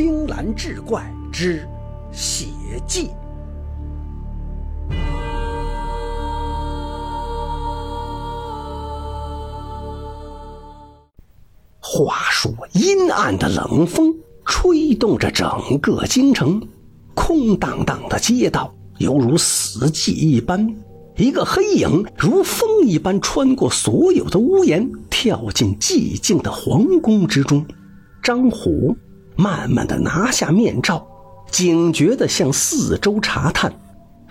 青蓝志怪之血迹。话说，阴暗的冷风吹动着整个京城，空荡荡的街道犹如死寂一般。一个黑影如风一般穿过所有的屋檐，跳进寂静的皇宫之中。张虎慢慢的拿下面罩，警觉的向四周查探，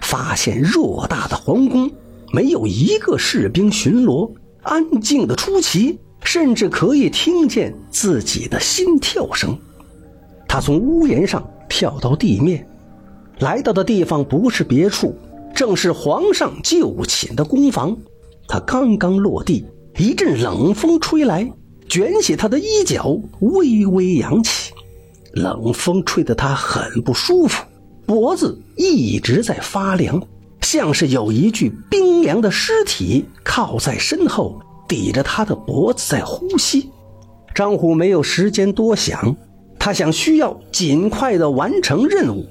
发现偌大的皇宫没有一个士兵巡逻，安静的出奇，甚至可以听见自己的心跳声。他从屋檐上跳到地面，来到的地方不是别处。正是皇上就寝的宫房，他刚刚落地，一阵冷风吹来，卷起他的衣角，微微扬起。冷风吹得他很不舒服，脖子一直在发凉，像是有一具冰凉的尸体靠在身后，抵着他的脖子在呼吸。张虎没有时间多想，他想需要尽快的完成任务，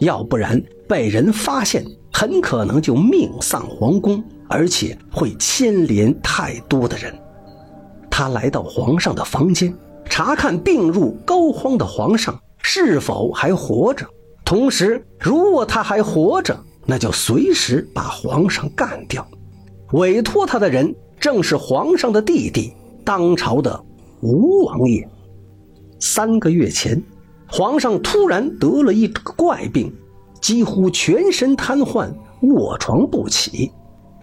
要不然被人发现。很可能就命丧皇宫，而且会牵连太多的人。他来到皇上的房间，查看病入膏肓的皇上是否还活着。同时，如果他还活着，那就随时把皇上干掉。委托他的人正是皇上的弟弟，当朝的吴王爷。三个月前，皇上突然得了一个怪病。几乎全身瘫痪，卧床不起。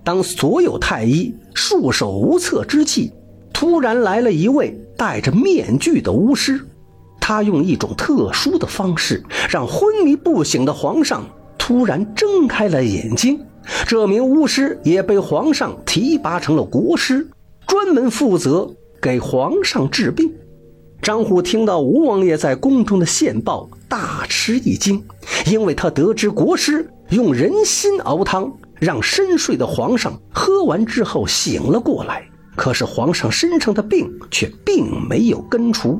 当所有太医束手无策之际，突然来了一位戴着面具的巫师。他用一种特殊的方式，让昏迷不醒的皇上突然睁开了眼睛。这名巫师也被皇上提拔成了国师，专门负责给皇上治病。张虎听到吴王爷在宫中的线报，大吃一惊，因为他得知国师用人心熬汤，让深睡的皇上喝完之后醒了过来。可是皇上身上的病却并没有根除。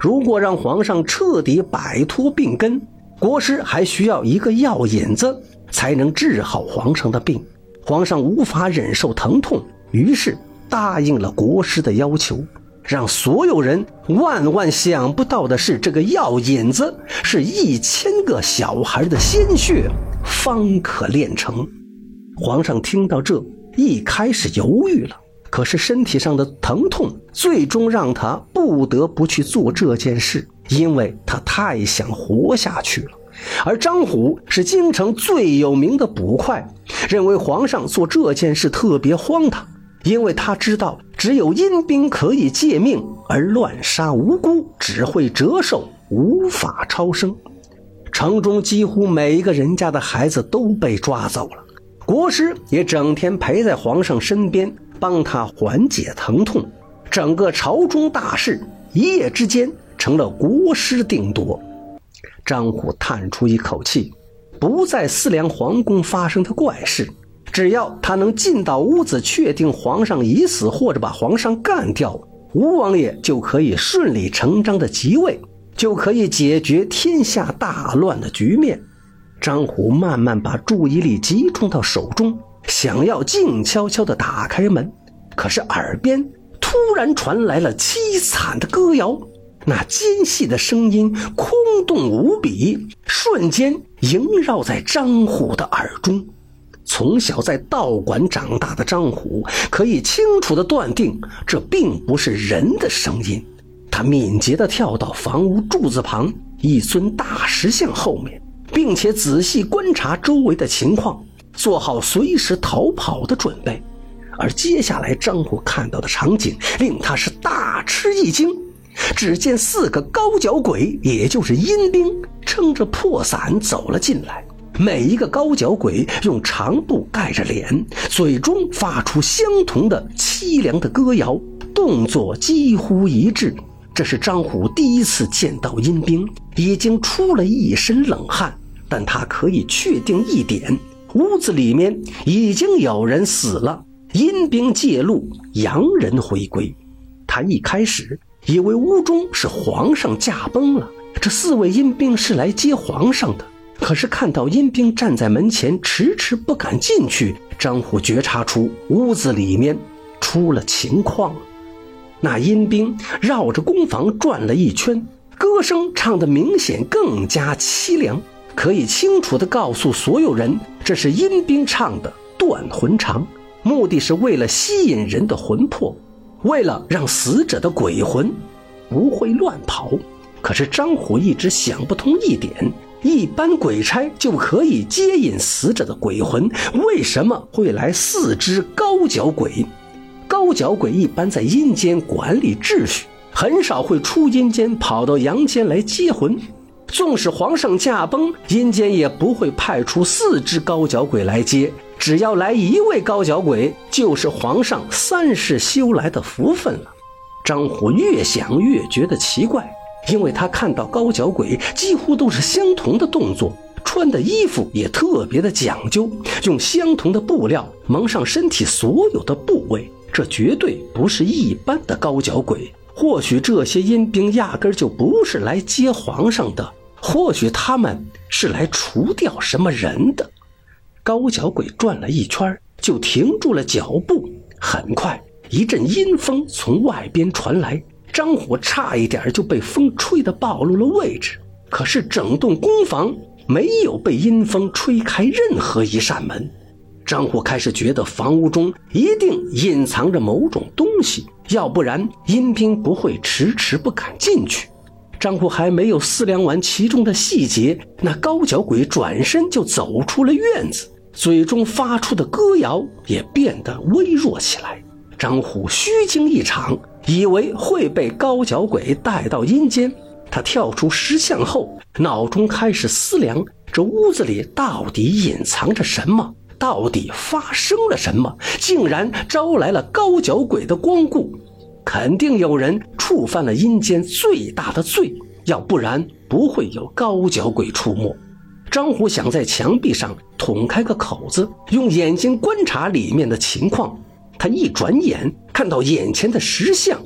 如果让皇上彻底摆脱病根，国师还需要一个药引子才能治好皇上的病。皇上无法忍受疼痛，于是答应了国师的要求。让所有人万万想不到的是，这个药引子是一千个小孩的鲜血方可炼成。皇上听到这，一开始犹豫了，可是身体上的疼痛最终让他不得不去做这件事，因为他太想活下去了。而张虎是京城最有名的捕快，认为皇上做这件事特别荒唐。因为他知道，只有阴兵可以借命，而乱杀无辜只会折寿，无法超生。城中几乎每一个人家的孩子都被抓走了，国师也整天陪在皇上身边，帮他缓解疼痛。整个朝中大事一夜之间成了国师定夺。张虎叹出一口气，不再思量皇宫发生的怪事。只要他能进到屋子，确定皇上已死，或者把皇上干掉，吴王爷就可以顺理成章的即位，就可以解决天下大乱的局面。张虎慢慢把注意力集中到手中，想要静悄悄地打开门，可是耳边突然传来了凄惨的歌谣，那尖细的声音空洞无比，瞬间萦绕在张虎的耳中。从小在道馆长大的张虎可以清楚地断定，这并不是人的声音。他敏捷地跳到房屋柱子旁一尊大石像后面，并且仔细观察周围的情况，做好随时逃跑的准备。而接下来张虎看到的场景令他是大吃一惊：只见四个高脚鬼，也就是阴兵，撑着破伞走了进来。每一个高脚鬼用长布盖着脸，嘴中发出相同的凄凉的歌谣，动作几乎一致。这是张虎第一次见到阴兵，已经出了一身冷汗。但他可以确定一点：屋子里面已经有人死了。阴兵介入，洋人回归。他一开始以为屋中是皇上驾崩了，这四位阴兵是来接皇上的。可是看到阴兵站在门前，迟迟不敢进去，张虎觉察出屋子里面出了情况。那阴兵绕着工房转了一圈，歌声唱得明显更加凄凉，可以清楚地告诉所有人，这是阴兵唱的《断魂长》，目的是为了吸引人的魂魄，为了让死者的鬼魂不会乱跑。可是张虎一直想不通一点。一般鬼差就可以接引死者的鬼魂，为什么会来四只高脚鬼？高脚鬼一般在阴间管理秩序，很少会出阴间跑到阳间来接魂。纵使皇上驾崩，阴间也不会派出四只高脚鬼来接，只要来一位高脚鬼，就是皇上三世修来的福分了。张虎越想越觉得奇怪。因为他看到高脚鬼几乎都是相同的动作，穿的衣服也特别的讲究，用相同的布料蒙上身体所有的部位，这绝对不是一般的高脚鬼。或许这些阴兵压根就不是来接皇上的，或许他们是来除掉什么人的。高脚鬼转了一圈，就停住了脚步。很快，一阵阴风从外边传来。张虎差一点就被风吹得暴露了位置，可是整栋工房没有被阴风吹开任何一扇门。张虎开始觉得房屋中一定隐藏着某种东西，要不然阴兵不会迟迟不敢进去。张虎还没有思量完其中的细节，那高脚鬼转身就走出了院子，嘴中发出的歌谣也变得微弱起来。张虎虚惊一场。以为会被高脚鬼带到阴间，他跳出石像后，脑中开始思量：这屋子里到底隐藏着什么？到底发生了什么？竟然招来了高脚鬼的光顾，肯定有人触犯了阴间最大的罪，要不然不会有高脚鬼出没。张虎想在墙壁上捅开个口子，用眼睛观察里面的情况。他一转眼看到眼前的石像，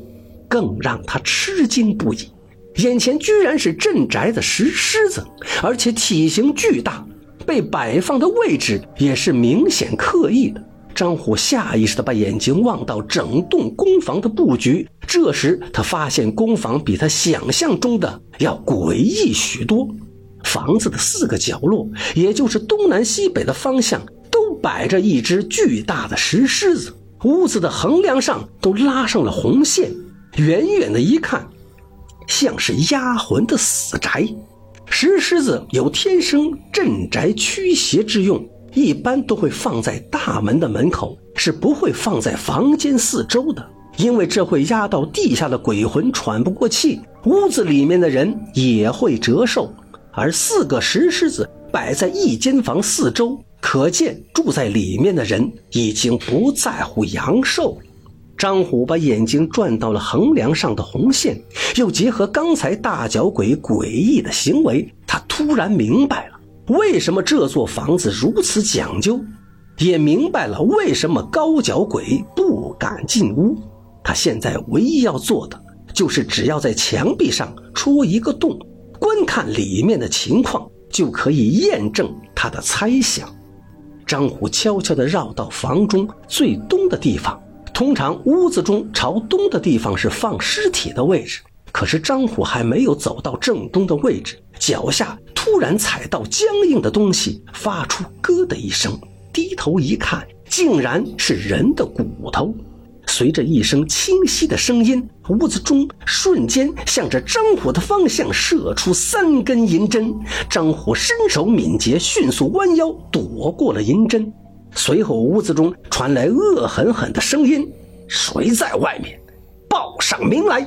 更让他吃惊不已。眼前居然是镇宅的石狮子，而且体型巨大，被摆放的位置也是明显刻意的。张虎下意识地把眼睛望到整栋工房的布局，这时他发现工房比他想象中的要诡异许多。房子的四个角落，也就是东南西北的方向，都摆着一只巨大的石狮子。屋子的横梁上都拉上了红线，远远的一看，像是压魂的死宅。石狮子有天生镇宅驱邪之用，一般都会放在大门的门口，是不会放在房间四周的，因为这会压到地下的鬼魂喘不过气，屋子里面的人也会折寿。而四个石狮子摆在一间房四周。可见住在里面的人已经不在乎阳寿。张虎把眼睛转到了横梁上的红线，又结合刚才大脚鬼诡异的行为，他突然明白了为什么这座房子如此讲究，也明白了为什么高脚鬼不敢进屋。他现在唯一要做的，就是只要在墙壁上戳一个洞，观看里面的情况，就可以验证他的猜想。张虎悄悄地绕到房中最东的地方。通常屋子中朝东的地方是放尸体的位置，可是张虎还没有走到正东的位置，脚下突然踩到僵硬的东西，发出咯的一声。低头一看，竟然是人的骨头。随着一声清晰的声音，屋子中瞬间向着张虎的方向射出三根银针。张虎身手敏捷，迅速弯腰躲过了银针。随后，屋子中传来恶狠狠的声音：“谁在外面？报上名来！”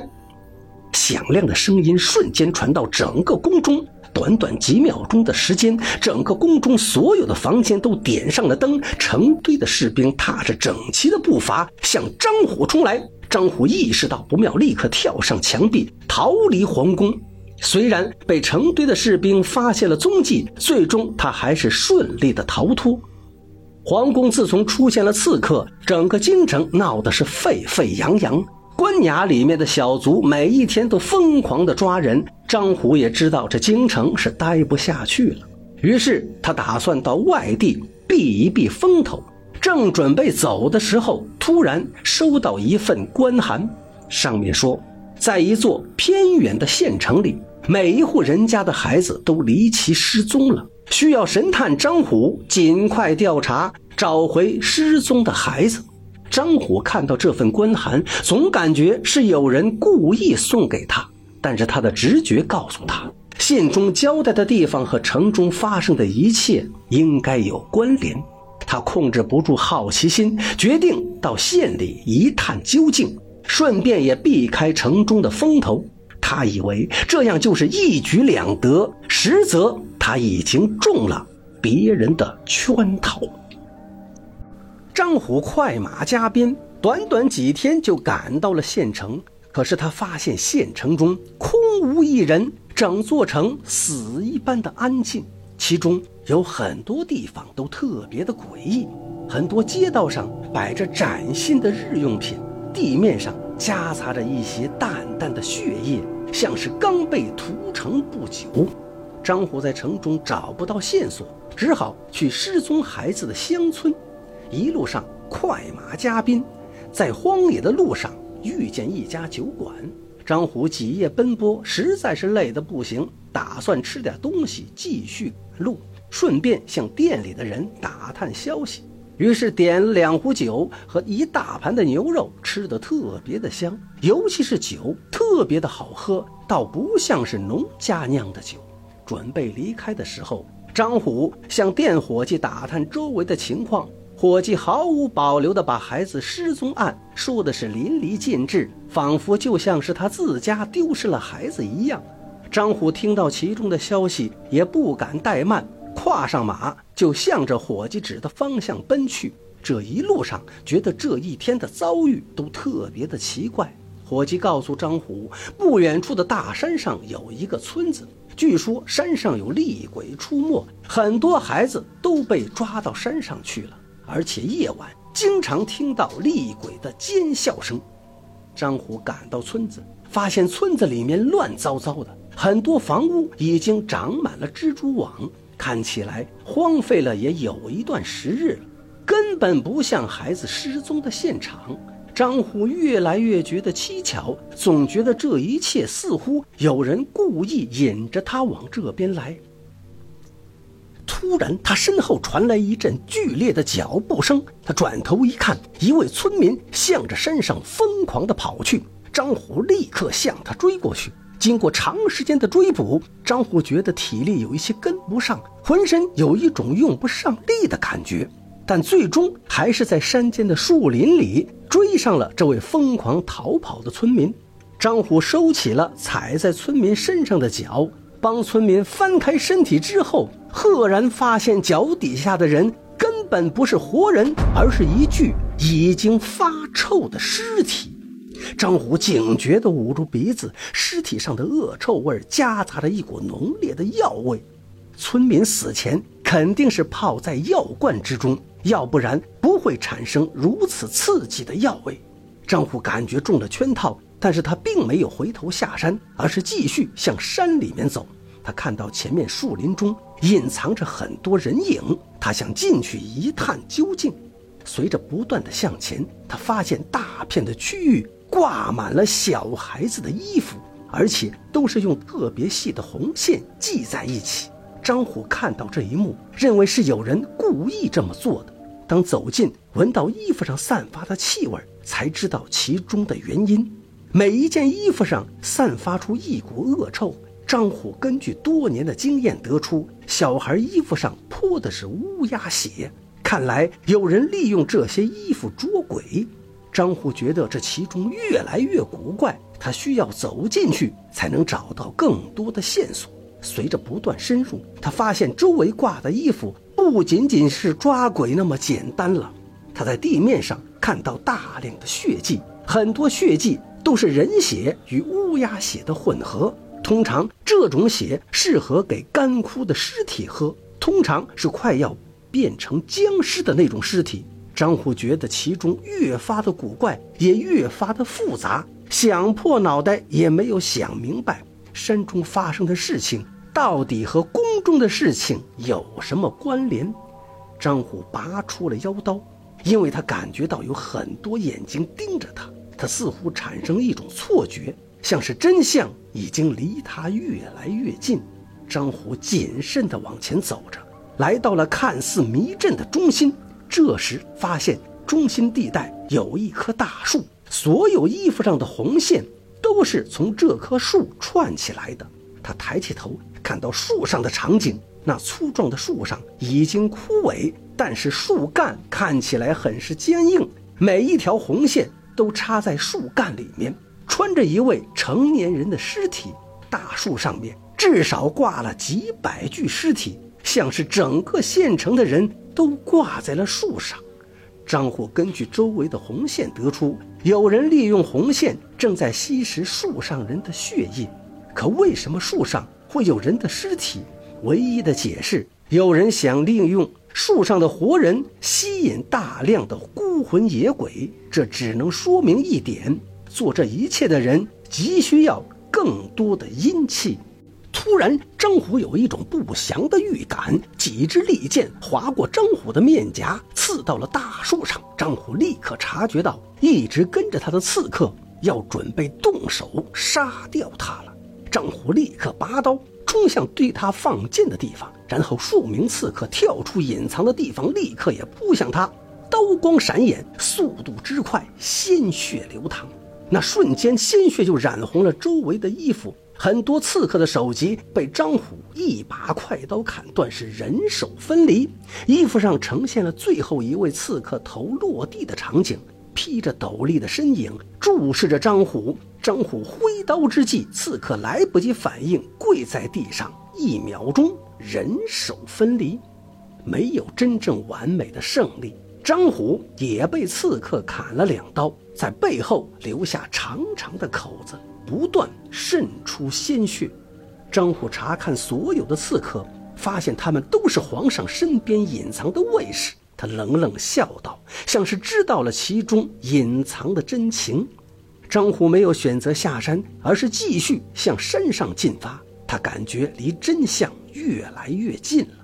响亮的声音瞬间传到整个宫中。短短几秒钟的时间，整个宫中所有的房间都点上了灯，成堆的士兵踏着整齐的步伐向张虎冲来。张虎意识到不妙，立刻跳上墙壁逃离皇宫。虽然被成堆的士兵发现了踪迹，最终他还是顺利的逃脱。皇宫自从出现了刺客，整个京城闹得是沸沸扬扬。关衙里面的小卒每一天都疯狂的抓人，张虎也知道这京城是待不下去了，于是他打算到外地避一避风头。正准备走的时候，突然收到一份官函，上面说，在一座偏远的县城里，每一户人家的孩子都离奇失踪了，需要神探张虎尽快调查，找回失踪的孩子。张虎看到这份官函，总感觉是有人故意送给他，但是他的直觉告诉他，信中交代的地方和城中发生的一切应该有关联。他控制不住好奇心，决定到县里一探究竟，顺便也避开城中的风头。他以为这样就是一举两得，实则他已经中了别人的圈套。张虎快马加鞭，短短几天就赶到了县城。可是他发现县城中空无一人，整座城死一般的安静。其中有很多地方都特别的诡异，很多街道上摆着崭新的日用品，地面上夹杂着一些淡淡的血液，像是刚被屠城不久。张虎在城中找不到线索，只好去失踪孩子的乡村。一路上快马加鞭，在荒野的路上遇见一家酒馆。张虎几夜奔波，实在是累得不行，打算吃点东西继续赶路，顺便向店里的人打探消息。于是点了两壶酒和一大盘的牛肉，吃得特别的香，尤其是酒特别的好喝，倒不像是农家酿的酒。准备离开的时候，张虎向店伙计打探周围的情况。伙计毫无保留地把孩子失踪案说的是淋漓尽致，仿佛就像是他自家丢失了孩子一样。张虎听到其中的消息，也不敢怠慢，跨上马就向着伙计指的方向奔去。这一路上，觉得这一天的遭遇都特别的奇怪。伙计告诉张虎，不远处的大山上有一个村子，据说山上有厉鬼出没，很多孩子都被抓到山上去了。而且夜晚经常听到厉鬼的尖笑声。张虎赶到村子，发现村子里面乱糟糟的，很多房屋已经长满了蜘蛛网，看起来荒废了也有一段时日了，根本不像孩子失踪的现场。张虎越来越觉得蹊跷，总觉得这一切似乎有人故意引着他往这边来。突然，他身后传来一阵剧烈的脚步声。他转头一看，一位村民向着山上疯狂地跑去。张虎立刻向他追过去。经过长时间的追捕，张虎觉得体力有一些跟不上，浑身有一种用不上力的感觉。但最终还是在山间的树林里追上了这位疯狂逃跑的村民。张虎收起了踩在村民身上的脚。帮村民翻开身体之后，赫然发现脚底下的人根本不是活人，而是一具已经发臭的尸体。张虎警觉地捂住鼻子，尸体上的恶臭味夹杂着一股浓烈的药味。村民死前肯定是泡在药罐之中，要不然不会产生如此刺激的药味。张虎感觉中了圈套。但是他并没有回头下山，而是继续向山里面走。他看到前面树林中隐藏着很多人影，他想进去一探究竟。随着不断的向前，他发现大片的区域挂满了小孩子的衣服，而且都是用特别细的红线系在一起。张虎看到这一幕，认为是有人故意这么做的。当走近，闻到衣服上散发的气味，才知道其中的原因。每一件衣服上散发出一股恶臭。张虎根据多年的经验得出，小孩衣服上泼的是乌鸦血。看来有人利用这些衣服捉鬼。张虎觉得这其中越来越古怪，他需要走进去才能找到更多的线索。随着不断深入，他发现周围挂的衣服不仅仅是抓鬼那么简单了。他在地面上看到大量的血迹，很多血迹。都是人血与乌鸦血的混合，通常这种血适合给干枯的尸体喝，通常是快要变成僵尸的那种尸体。张虎觉得其中越发的古怪，也越发的复杂，想破脑袋也没有想明白，山中发生的事情到底和宫中的事情有什么关联。张虎拔出了腰刀，因为他感觉到有很多眼睛盯着他，他似乎产生一种错觉，像是真相已经离他越来越近。张虎谨慎地往前走着，来到了看似迷阵的中心。这时发现中心地带有一棵大树，所有衣服上的红线都是从这棵树串起来的。他抬起头，看到树上的场景，那粗壮的树上已经枯萎，但是树干看起来很是坚硬，每一条红线都插在树干里面，穿着一位成年人的尸体。大树上面至少挂了几百具尸体，像是整个县城的人。都挂在了树上。张虎根据周围的红线得出，有人利用红线正在吸食树上人的血液。可为什么树上会有人的尸体？唯一的解释，有人想利用树上的活人吸引大量的孤魂野鬼。这只能说明一点：做这一切的人急需要更多的阴气。突然，张虎有一种不祥的预感，几支利剑划过张虎的面颊，刺到了大树上。张虎立刻察觉到，一直跟着他的刺客要准备动手杀掉他了。张虎立刻拔刀冲向对他放箭的地方，然后数名刺客跳出隐藏的地方，立刻也扑向他。刀光闪眼，速度之快，鲜血流淌，那瞬间鲜血就染红了周围的衣服。很多刺客的首级被张虎一把快刀砍断，是人手分离。衣服上呈现了最后一位刺客头落地的场景，披着斗笠的身影注视着张虎。张虎挥刀之际，刺客来不及反应，跪在地上，一秒钟人手分离。没有真正完美的胜利，张虎也被刺客砍了两刀，在背后留下长长的口子。不断渗出鲜血，张虎查看所有的刺客，发现他们都是皇上身边隐藏的卫士。他冷冷笑道，像是知道了其中隐藏的真情。张虎没有选择下山，而是继续向山上进发。他感觉离真相越来越近了。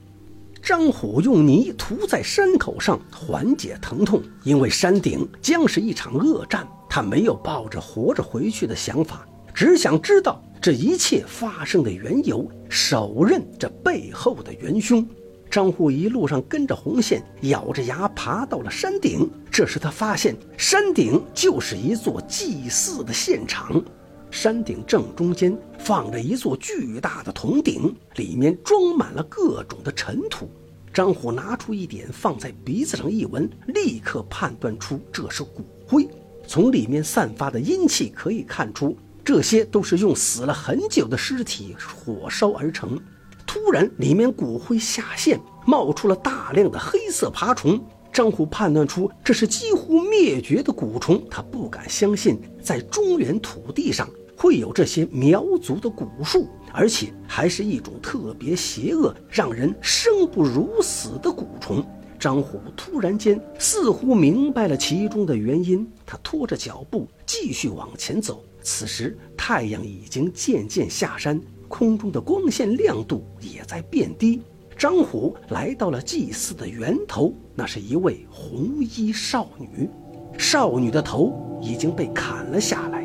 张虎用泥涂在山口上缓解疼痛，因为山顶将是一场恶战，他没有抱着活着回去的想法。只想知道这一切发生的缘由，手刃这背后的元凶。张虎一路上跟着红线，咬着牙爬到了山顶。这时他发现，山顶就是一座祭祀的现场。山顶正中间放着一座巨大的铜鼎，里面装满了各种的尘土。张虎拿出一点放在鼻子上一闻，立刻判断出这是骨灰。从里面散发的阴气可以看出。这些都是用死了很久的尸体火烧而成。突然，里面骨灰下陷，冒出了大量的黑色爬虫。张虎判断出这是几乎灭绝的蛊虫，他不敢相信在中原土地上会有这些苗族的蛊术，而且还是一种特别邪恶、让人生不如死的蛊虫。张虎突然间似乎明白了其中的原因，他拖着脚步继续往前走。此时，太阳已经渐渐下山，空中的光线亮度也在变低。张虎来到了祭祀的源头，那是一位红衣少女。少女的头已经被砍了下来，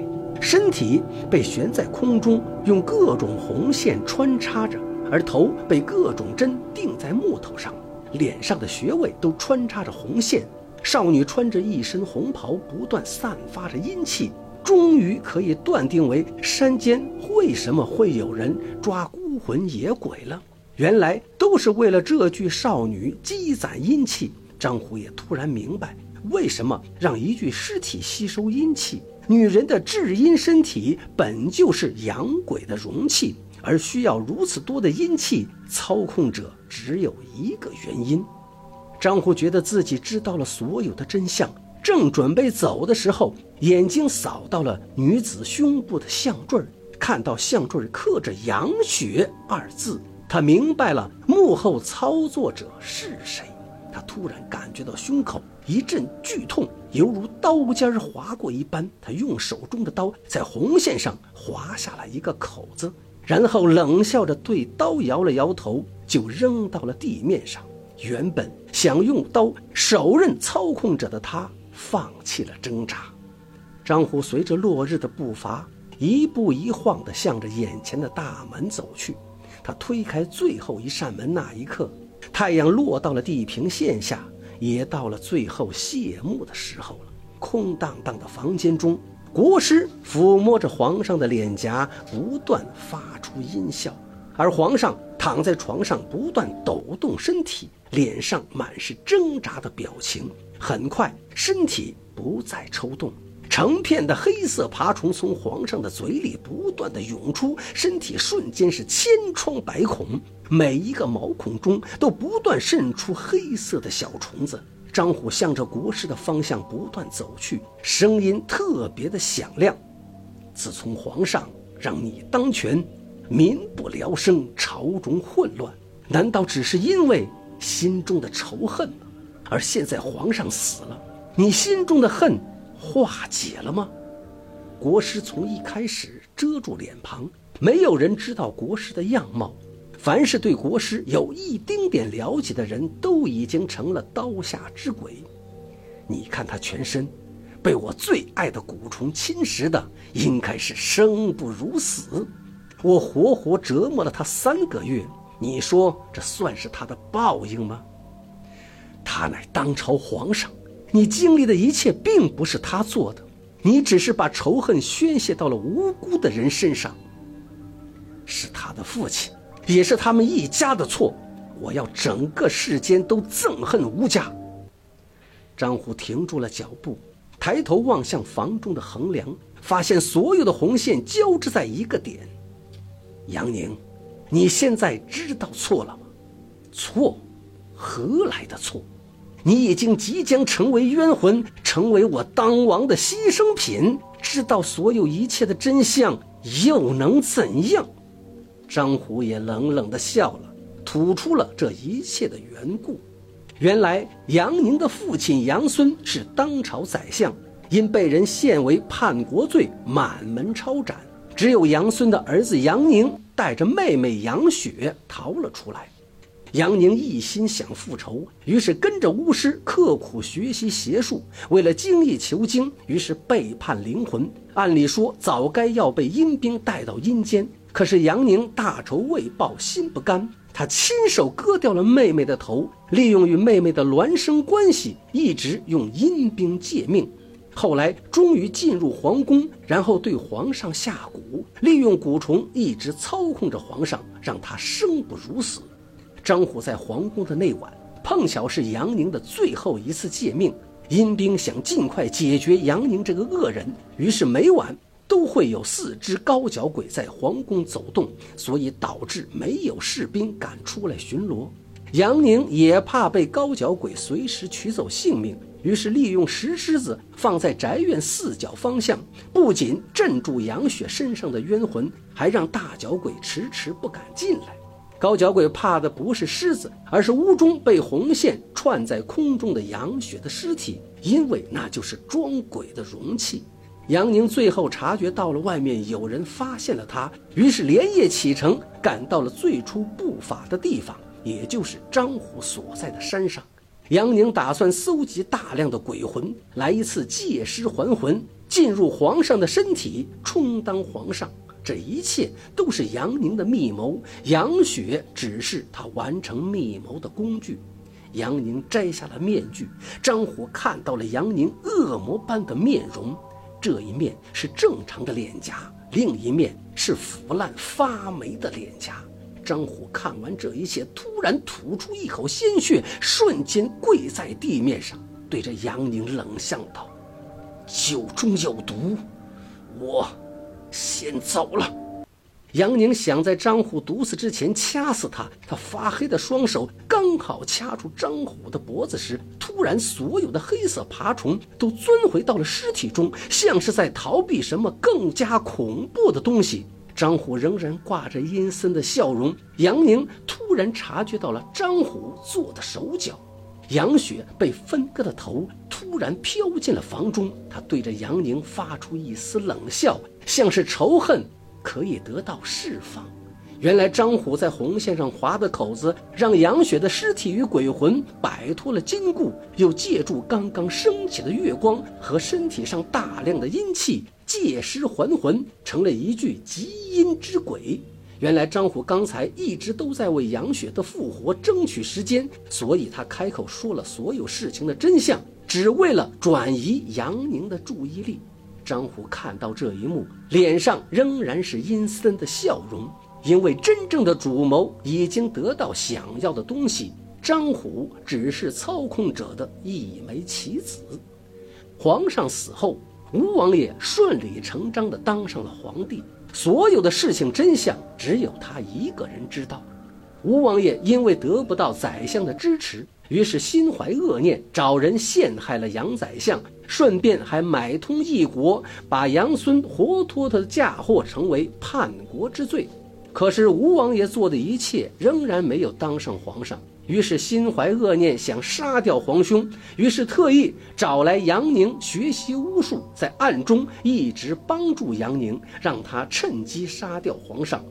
身体被悬在空中，用各种红线穿插着，而头被各种针钉在木头上，脸上的穴位都穿插着红线。少女穿着一身红袍，不断散发着阴气。终于可以断定为山间为什么会有人抓孤魂野鬼了？原来都是为了这具少女积攒阴气。张虎也突然明白，为什么让一具尸体吸收阴气？女人的至阴身体本就是养鬼的容器，而需要如此多的阴气，操控者只有一个原因。张虎觉得自己知道了所有的真相。正准备走的时候，眼睛扫到了女子胸部的项坠看到项坠刻着“杨雪”二字，他明白了幕后操作者是谁。他突然感觉到胸口一阵剧痛，犹如刀尖划过一般。他用手中的刀在红线上划下了一个口子，然后冷笑着对刀摇了摇头，就扔到了地面上。原本想用刀手刃操控者的他，放弃了挣扎。张虎随着落日的步伐，一步一晃地向着眼前的大门走去。他推开最后一扇门，那一刻。太阳落到了地平线下，也到了最后谢幕的时候了。空荡荡的房间中，国师抚摸着皇上的脸颊，不断发出音效，而皇上躺在床上，不断抖动身体，脸上满是挣扎的表情。很快，身体不再抽动。成片的黑色爬虫从皇上的嘴里不断的涌出，身体瞬间是千疮百孔，每一个毛孔中都不断渗出黑色的小虫子。张虎向着国师的方向不断走去，声音特别的响亮。自从皇上让你当权，民不聊生，朝中混乱，难道只是因为心中的仇恨吗？而现在皇上死了，你心中的恨。化解了吗？国师从一开始遮住脸庞，没有人知道国师的样貌。凡是对国师有一丁点了解的人，都已经成了刀下之鬼。你看他全身，被我最爱的蛊虫侵蚀的，应该是生不如死。我活活折磨了他三个月，你说这算是他的报应吗？他乃当朝皇上。你经历的一切并不是他做的，你只是把仇恨宣泄到了无辜的人身上。是他的父亲，也是他们一家的错。我要整个世间都憎恨吴家。张虎停住了脚步，抬头望向房中的横梁，发现所有的红线交织在一个点。杨宁，你现在知道错了吗？错，何来的错？你已经即将成为冤魂，成为我当王的牺牲品。知道所有一切的真相，又能怎样？张虎也冷冷地笑了，吐出了这一切的缘故。原来杨宁的父亲杨孙是当朝宰相，因被人陷为叛国罪，满门抄斩。只有杨孙的儿子杨宁带着妹妹杨雪逃了出来。杨宁一心想复仇，于是跟着巫师刻苦学习邪术，为了精益求精，于是背叛灵魂。按理说早该要被阴兵带到阴间，可是杨宁大仇未报，心不甘，他亲手割掉了妹妹的头，利用与妹妹的孪生关系，一直用阴兵借命。后来终于进入皇宫，然后对皇上下蛊，利用蛊虫一直操控着皇上，让他生不如死。张虎在皇宫的那晚，碰巧是杨宁的最后一次借命。阴兵想尽快解决杨宁这个恶人，于是每晚都会有四只高脚鬼在皇宫走动，所以导致没有士兵敢出来巡逻。杨宁也怕被高脚鬼随时取走性命，于是利用石狮子放在宅院四角方向，不仅镇住杨雪身上的冤魂，还让大脚鬼迟迟不敢进来。高脚鬼怕的不是狮子，而是屋中被红线串在空中的杨雪的尸体，因为那就是装鬼的容器。杨宁最后察觉到了外面有人发现了他，于是连夜启程，赶到了最初布法的地方，也就是张虎所在的山上。杨宁打算搜集大量的鬼魂，来一次借尸还魂，进入皇上的身体，充当皇上。这一切都是杨宁的密谋，杨雪只是他完成密谋的工具。杨宁摘下了面具，张虎看到了杨宁恶魔般的面容，这一面是正常的脸颊，另一面是腐烂发霉的脸颊。张虎看完这一切，突然吐出一口鲜血，瞬间跪在地面上，对着杨宁冷笑道：“酒中有毒，我。”先走了。杨宁想在张虎毒死之前掐死他，他发黑的双手刚好掐住张虎的脖子时，突然所有的黑色爬虫都钻回到了尸体中，像是在逃避什么更加恐怖的东西。张虎仍然挂着阴森的笑容。杨宁突然察觉到了张虎做的手脚。杨雪被分割的头突然飘进了房中，他对着杨宁发出一丝冷笑，像是仇恨可以得到释放。原来张虎在红线上划的口子，让杨雪的尸体与鬼魂摆脱了禁锢，又借助刚刚升起的月光和身体上大量的阴气，借尸还魂，成了一具极阴之鬼。原来张虎刚才一直都在为杨雪的复活争取时间，所以他开口说了所有事情的真相，只为了转移杨宁的注意力。张虎看到这一幕，脸上仍然是阴森的笑容。因为真正的主谋已经得到想要的东西，张虎只是操控者的一枚棋子。皇上死后，吴王爷顺理成章地当上了皇帝，所有的事情真相只有他一个人知道。吴王爷因为得不到宰相的支持，于是心怀恶念，找人陷害了杨宰相，顺便还买通异国，把杨孙活脱脱的嫁祸成为叛国之罪。可是吴王爷做的一切仍然没有当上皇上，于是心怀恶念，想杀掉皇兄，于是特意找来杨宁学习巫术，在暗中一直帮助杨宁，让他趁机杀掉皇上。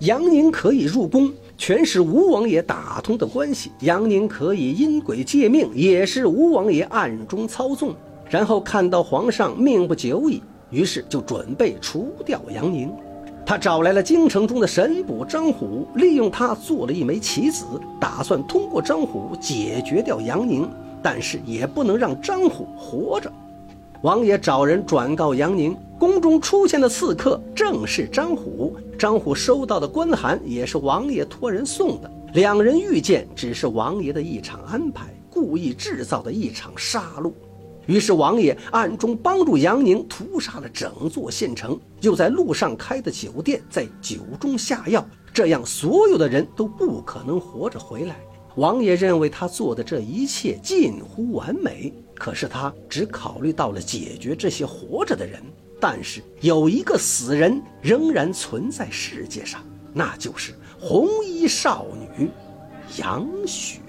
杨宁可以入宫，全是吴王爷打通的关系；杨宁可以因鬼借命，也是吴王爷暗中操纵。然后看到皇上命不久矣，于是就准备除掉杨宁。他找来了京城中的神捕张虎，利用他做了一枚棋子，打算通过张虎解决掉杨宁，但是也不能让张虎活着。王爷找人转告杨宁，宫中出现的刺客正是张虎。张虎收到的官函也是王爷托人送的。两人遇见只是王爷的一场安排，故意制造的一场杀戮。于是王爷暗中帮助杨宁屠杀了整座县城，又在路上开的酒店，在酒中下药，这样所有的人都不可能活着回来。王爷认为他做的这一切近乎完美，可是他只考虑到了解决这些活着的人，但是有一个死人仍然存在世界上，那就是红衣少女杨雪。